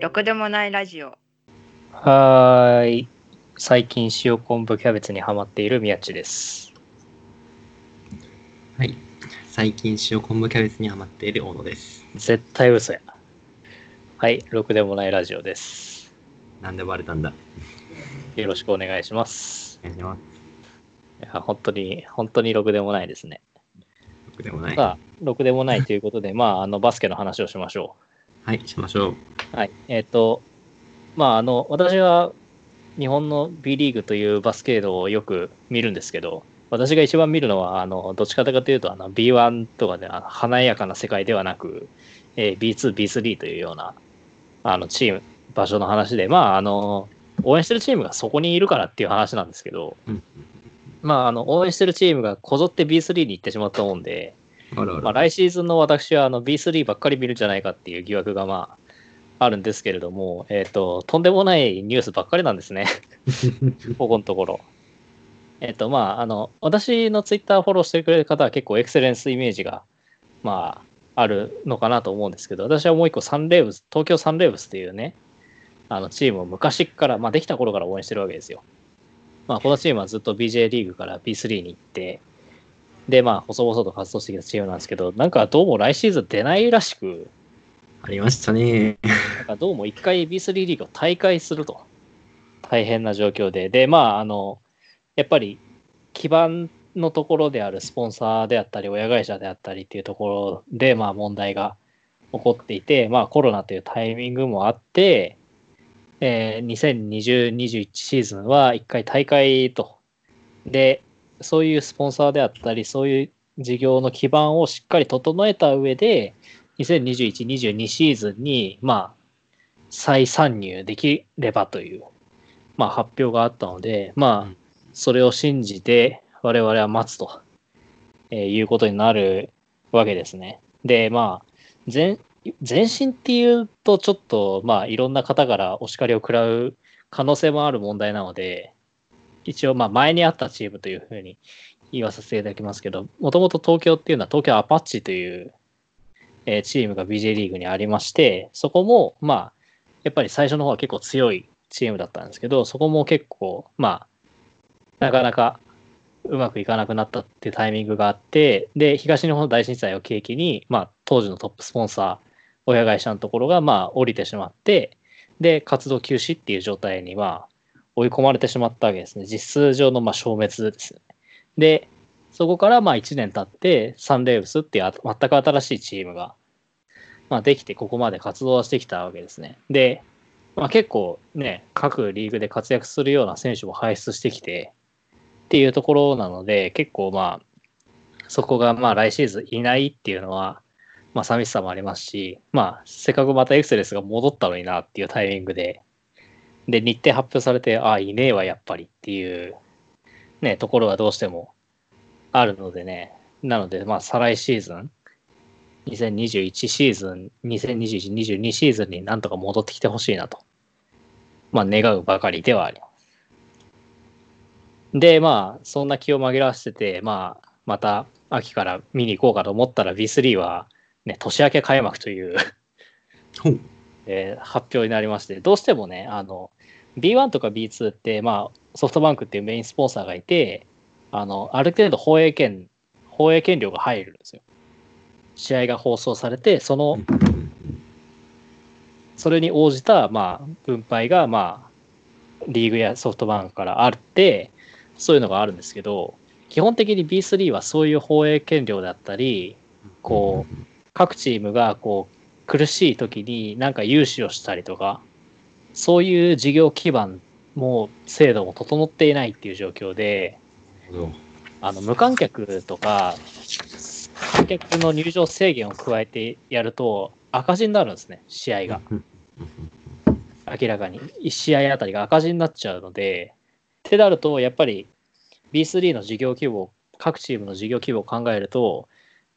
ろくでもないラジオ。はーい。最近塩昆布キャベツにハマっている宮地です。はい。最近塩昆布キャベツにハマっている小野です。絶対嘘や。はい。ろくでもないラジオです。なんでバレたんだ？よろしくお願いします。お願いします。いや、本当に、本当にろくでもないですね。僕でもない。さあ、ろくでもないということで、まあ、あの、バスケの話をしましょはい、しましょう。う。はい。えっ、と、まあ、あの、私は日本の B リーグというバスケードをよく見るんですけど、私が一番見るのは、あの、どっちかというと、あの、B1 とかで、あの華やかな世界ではなく、えー B2、B3 というような、あの、チーム、場所の話で、まあ、あの、応援してるチームがそこにいるからっていう話なんですけど、うん。まあ、あの、応援してるチームがこぞって B3 に行ってしまったもんで、あるある。まあ、来シーズンの私はあの B3 ばっかり見るんじゃないかっていう疑惑がまあ、あるんですけれども、えっ、と、とんでもないニュースばっかりなんですね。ここのところ。えっ、と、まあ、あの、私のツイッターフォローしてくれる方は結構エクセレンスイメージが、まあ、あるのかなと思うんですけど、私はもう一個サンレーブス、東京サンレーブスっていうね、あのチームを昔から、まあ、できた頃から応援してるわけですよ。まあ、このチームはずっと BJ リーグから B3 に行って、で、まあ、細々と活動してきたチームなんですけど、なんかどうも来シーズン出ないらしく、ありましたね。なんかどうも一回 B3 リーグを大会すると。大変な状況で。で、まあ、あの、やっぱり基盤のところであるスポンサーであったり、親会社であったりっていうところで、まあ問題が起こっていて、まあコロナというタイミングもあって、えー2020-21シーズンは一回大会と。で、そういうスポンサーであったり、そういう事業の基盤をしっかり整えた上で、2021-22シーズンに、まあ、再参入できればという、まあ、発表があったので、まあ、それを信じて我々は待つと、えーいうことになるわけですね。で、まあ、前前進っていうと、ちょっと、まあ、いろんな方からお叱りを食らう可能性もある問題なので、一応、まあ、前にあったチームというふうに言わさせていただきますけど、もともと東京っていうのは東京アパッチという、えーチームが BJ リーグにありまして、そこも、まあ、やっぱり最初の方は結構強いチームだったんですけど、そこも結構、まあ、なかなかうまくいかなくなったっていうタイミングがあって、で、東日本大震災を契機に、まあ、当時のトップスポンサー、親会社のところが、まあ、降りてしまって、で、活動休止っていう状態に、まあ、追い込まれてしまったわけですね。実数上の、まあ、消滅ですよね。で、そこから、まあ、1年経って、サンレーブスっていう全く新しいチームが、まあ、できて、ここまで活動はしてきたわけですね。で、まあ、結構ね、各リーグで活躍するような選手も輩出してきて、っていうところなので、結構まあ、そこがまあ来シーズンいないっていうのは、まあ寂しさもありますし、まあ、せっかくまたエクセレスが戻ったのになっていうタイミングで、で、日程発表されて、ああ、いねえわ、やっぱりっていう、ね、ところがどうしてもあるのでね、なので、まあ、再来シーズン、2021シーズン、2021、22シーズンになんとか戻ってきてほしいなと、まあ、願うばかりではあります。で、まあ、そんな気を紛らわせてて、まあ、また秋から見に行こうかと思ったら B3 は、ね、年明け開幕とい、う。えー発表になりまして、どうしてもね、あの、B1 とか B2 って、まあ、ソフトバンクっていうメインスポンサーがいて、あの、ある程度放映権、放映権料が入るんですよ。試合が放送されて、その、それに応じた、まあ、分配が、まあ、リーグやソフトバンクからあって、そういうのがあるんですけど、基本的に B3 はそういう放映権料だったり、こう、各チームがこう苦しい時になんか融資をしたりとか、そういう事業基盤も制度も整っていないっていう状況で。あの無観客とか、観客の入場制限を加えてやると赤字になるんですね、試合が。うん明らかに。1試合あたりが赤字になっちゃうので、ってなると、やっぱり B3 の事業規模、各チームの事業規模を考えると、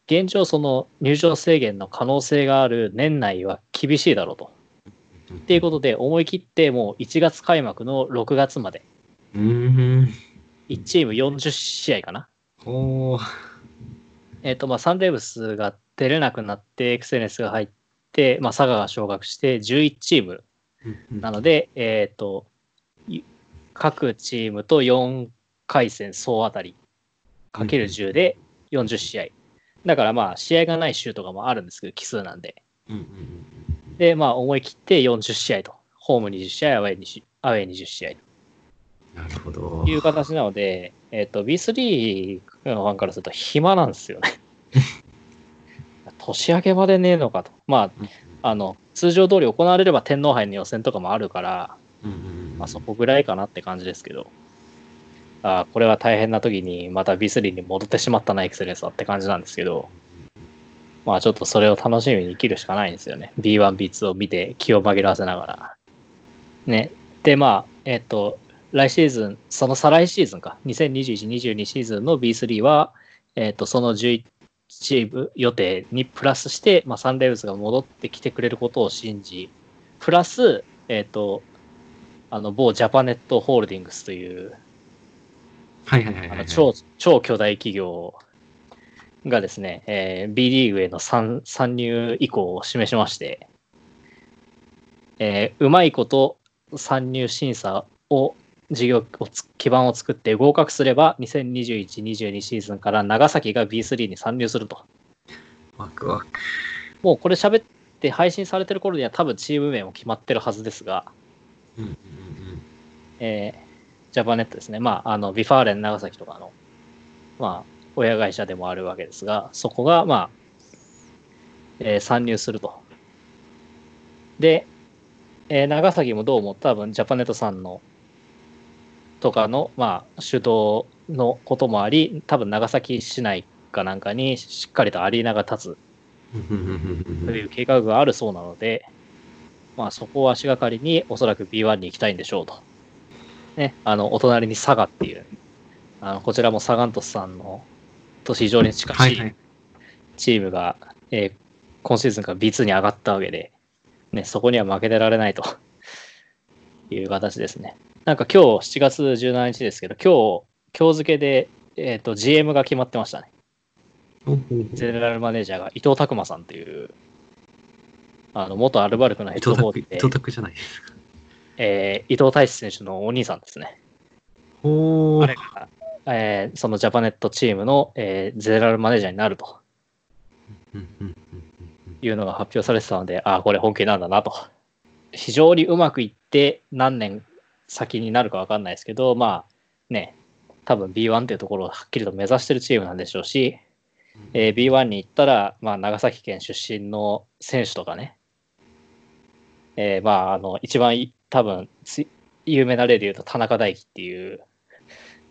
現状その入場制限の可能性がある年内は厳しいだろうと。っていうことで、思い切ってもう1月開幕の6月まで、うーん。1チーム40試合かな。えっ、と、まあ、サンレーブスが出れなくなって、エクセレンスが入って、まあ、佐賀が昇格して、11チームなので、えっ、と、い各チームと4回戦総当たりかける10で40試合。だからまあ、試合がない週とかもあるんですけど、奇数なんで。うんうんうんで、まあ、思い切って40試合と。ホーム20試合、アウェイ20アウェイ20試合なるほどと。いう形なので、えっ、と、B3 のファンからすると暇なんですよね。年明けまでねえのかと。まあ、あの、通常通り行われれば天皇杯の予選とかもあるから、うんうんうんまあ、そこぐらいかなって感じですけど、あこれは大変な時にまた B3 に戻ってしまったな、エクセレンスはって感じなんですけど、まあちょっとそれを楽しみに生きるしかないんですよね。B1、B2 を見て気を紛らわせながら。ね。で、まあ、えっ、と、来シーズン、その再来シーズンか、2021、22シーズンの B3 は、えっ、と、その11チーム予定にプラスして、まあ、サンレイブスが戻ってきてくれることを信じ、プラス、えっ、と、あの、某ジャパネットホールディングスという、はいはいはいはい超超巨大企業がですね、えー B リーグへの参参入意向を示しまして、えーうまいこと参入審査を事業をつ基盤を作って合格すれば2021-22シーズンから長崎が B3 に参入すると。ワクワク。もうこれ喋って配信されてる頃には多分チーム名も決まってるはずですが、うんうんうんえージャパネットですね。まあ、あの、 V・ファーレン長崎とかの、まあ、親会社でもあるわけですが、そこが、まあ、えー参入すると。で、えー長崎もどうも多分、ジャパネットさんの、とかの、まあ、主導のこともあり、多分、長崎市内かなんかにしっかりとアリーナが立つという計画があるそうなので、まあそこを足がかりにおそらく B1 に行きたいんでしょうと。ね、あの、お隣に佐賀っていう、あのこちらもサガン鳥栖さんのと非常に近しはいはいい。チームが、えー今シーズンから B2 に上がったわけで、ね、そこには負けてられないと いう形ですね。なんか今日7月17日ですけど、今日、今日付けで、えっ、と、GM が決まってましたね。ゼネラルマネージャーが伊藤拓馬さんという、あの、元アルバルクのヘッドコーチで、藤拓じゃない。えー伊藤大志選手のお兄さんですね。ほー彼が、えーそのジャパネットチームの、えーゼネラルマネージャーになるというのが発表されてたので、ああ、これ本気なんだなと。非常にうまくいって何年先になるか分かんないですけど、まあね、多分 B1 っていうところをはっきりと目指してるチームなんでしょうし、えー B1 に行ったら、まあ、長崎県出身の選手とかね、えーまあ、あの、一番い多分つ有名な例で言うと田中大輝っていう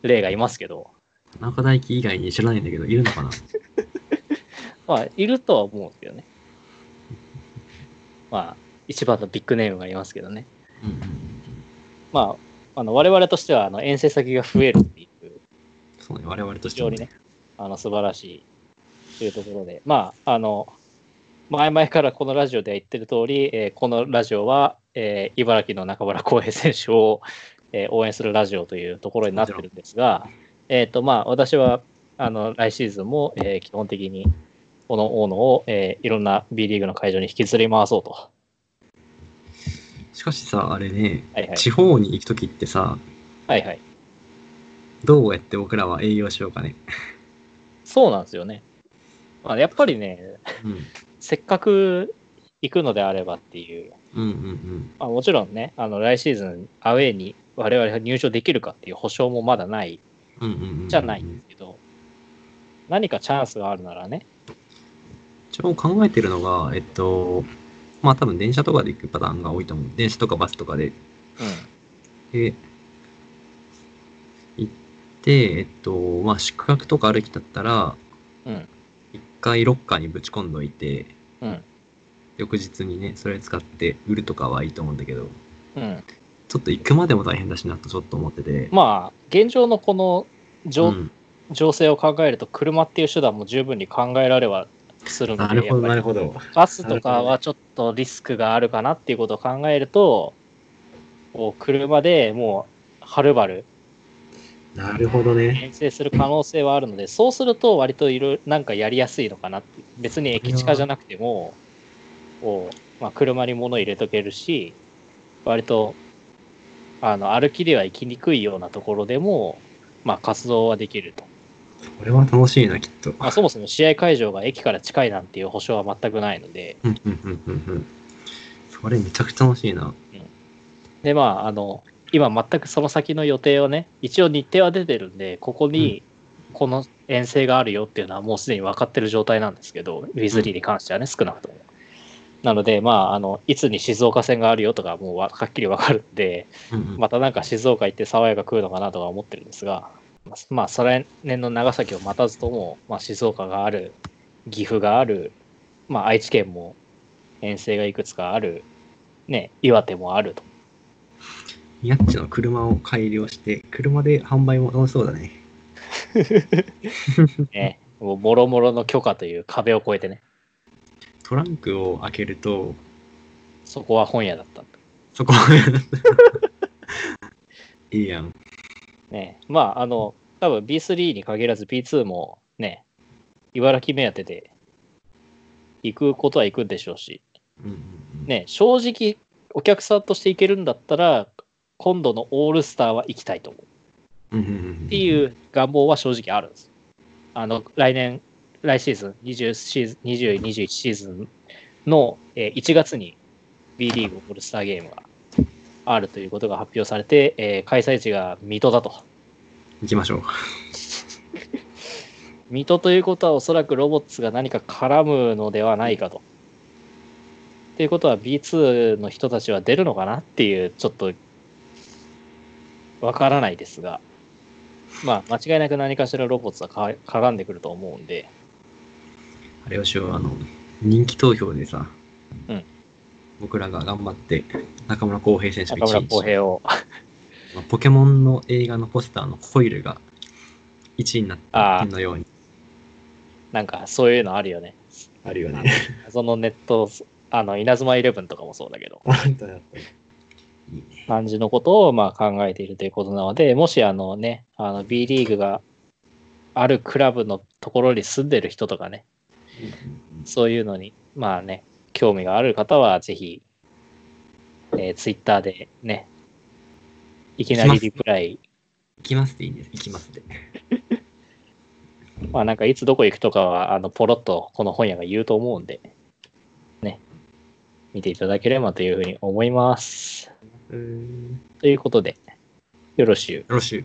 例がいますけど、田中大輝以外に知らないんだけど、いるのかな？まあ、いるとは思うんですけどね。まあ、一番のビッグネームがいますけどね。うんうんうん。まあ、あの我々としてはあの遠征先が増えるっていう、そうね、我々としても非常にね、あの素晴らしいというところで、まあ、あの、前々からこのラジオでは言ってる通り、えーこのラジオは、えー茨城の中村浩平選手を、えー応援するラジオというところになってるんですが、えっ、と、まあ、私は、あの、来シーズンも、えー基本的に、この大野を、えーいろんな B リーグの会場に引きずり回そうと。しかしさ、あれね、はいはい。地方に行くときってさ、はいはい。どうやって僕らは営業しようかね。そうなんですよね。まあ、やっぱりね、うん。せっかく行くのであればっていう、うんうんうん。まあ、もちろんね、あの来シーズンアウェーに我々が入場できるかっていう保証もまだない。じゃないんですけど、何かチャンスがあるならね、一応考えてるのが、えっと、まあ多分電車とかで行くパターンが多いと思う。電車とかバスとかで。うで、行って、えっと、まあ宿泊とか歩きだったら、ん、うん、一回ロッカーにぶち込んどいて、うん、翌日にね、それ使って売るとかはいいと思うんだけど、うん。ちょっと行くまでも大変だしなとちょっと思ってて。まあ、現状のこの情,、うん情勢を考えると、車っていう手段も十分に考えられはするので、なるほど、なるほど。バスとかはちょっとリスクがあるかなっていうことを考えると、こう車でもう、はるばるなるほどね。遠征する可能性はあるので、そうすると割といろいろなんかやりやすいのかなって。別に駅近じゃなくても、こうまあ、車に物入れとけるし、割と、あの、歩きでは行きにくいようなところでも、まあ、活動はできると。これは楽しいな、きっと。まあ、そもそも試合会場が駅から近いなんていう保証は全くないので、うんうんうんうんうん。それめちゃくちゃ楽しいな。で、まあ、あの、今全くその先の予定をね、一応日程は出てるんで、ここにこの遠征があるよっていうのはもうすでに分かってる状態なんですけど、ウィズリーに関してはね、少なくとも。なので、まあ、あの、いつに静岡戦があるよとか、もうわはっきり分かるんで、またなんか静岡行って爽やか食うのかなとか思ってるんですが、まあ、再来年の長崎を待たずとも、まあ、静岡がある、岐阜がある、まあ、愛知県も遠征がいくつかある、ね、岩手もあると。ヤッチの車を改良して、車で販売も楽しそうだね。ね、もろもろの許可という壁を越えてね、トランクを開けると、そこは本屋だった。そこいいやん。ね、まあ、あの、多分 B3 に限らず B2 もね、茨城目当てで行くことは行くんでしょうし、うんうんうん、ね、正直お客さんとして行けるんだったら、今度のオールスターは行きたいと思ううんうんうんっていう願望は正直あるんです。あの、来年、来シーズン、20シーズン、20、21シーズンの、えー1月に B リーグオールスターゲームがあるということが発表されて、えー開催地が水戸だと。行きましょう。水戸ということはおそらくロボッツが何か絡むのではないかと。っていうことは B2 の人たちは出るのかなっていうちょっとわからないですが、まあ間違いなく何かしらロボッツはか絡んでくると思うんで、あれをしよう、あの、人気投票でさ、うん。僕らが頑張って、中村浩平選手が中村1位浩平を、まあポケモンの映画のポスターのコイルが1位になったのように。なんかそういうのあるよね。あるよね。そのネット、あの、稲妻イレブンとかもそうだけど。感じのことをまあ考えているということなので、もしあのね、あの B リーグがあるクラブのところに住んでる人とかね、そういうのに、まあね、興味がある方は、ぜひ、えー、ツイッターでね、いきなりリプライ、行きますっていいんです。行きますって。まあなんかいつどこ行くとかは、あの、ポロッとこの本屋が言うと思うんで、ね、見ていただければというふうに思います。ということで、よろしゅう。ろしゅう。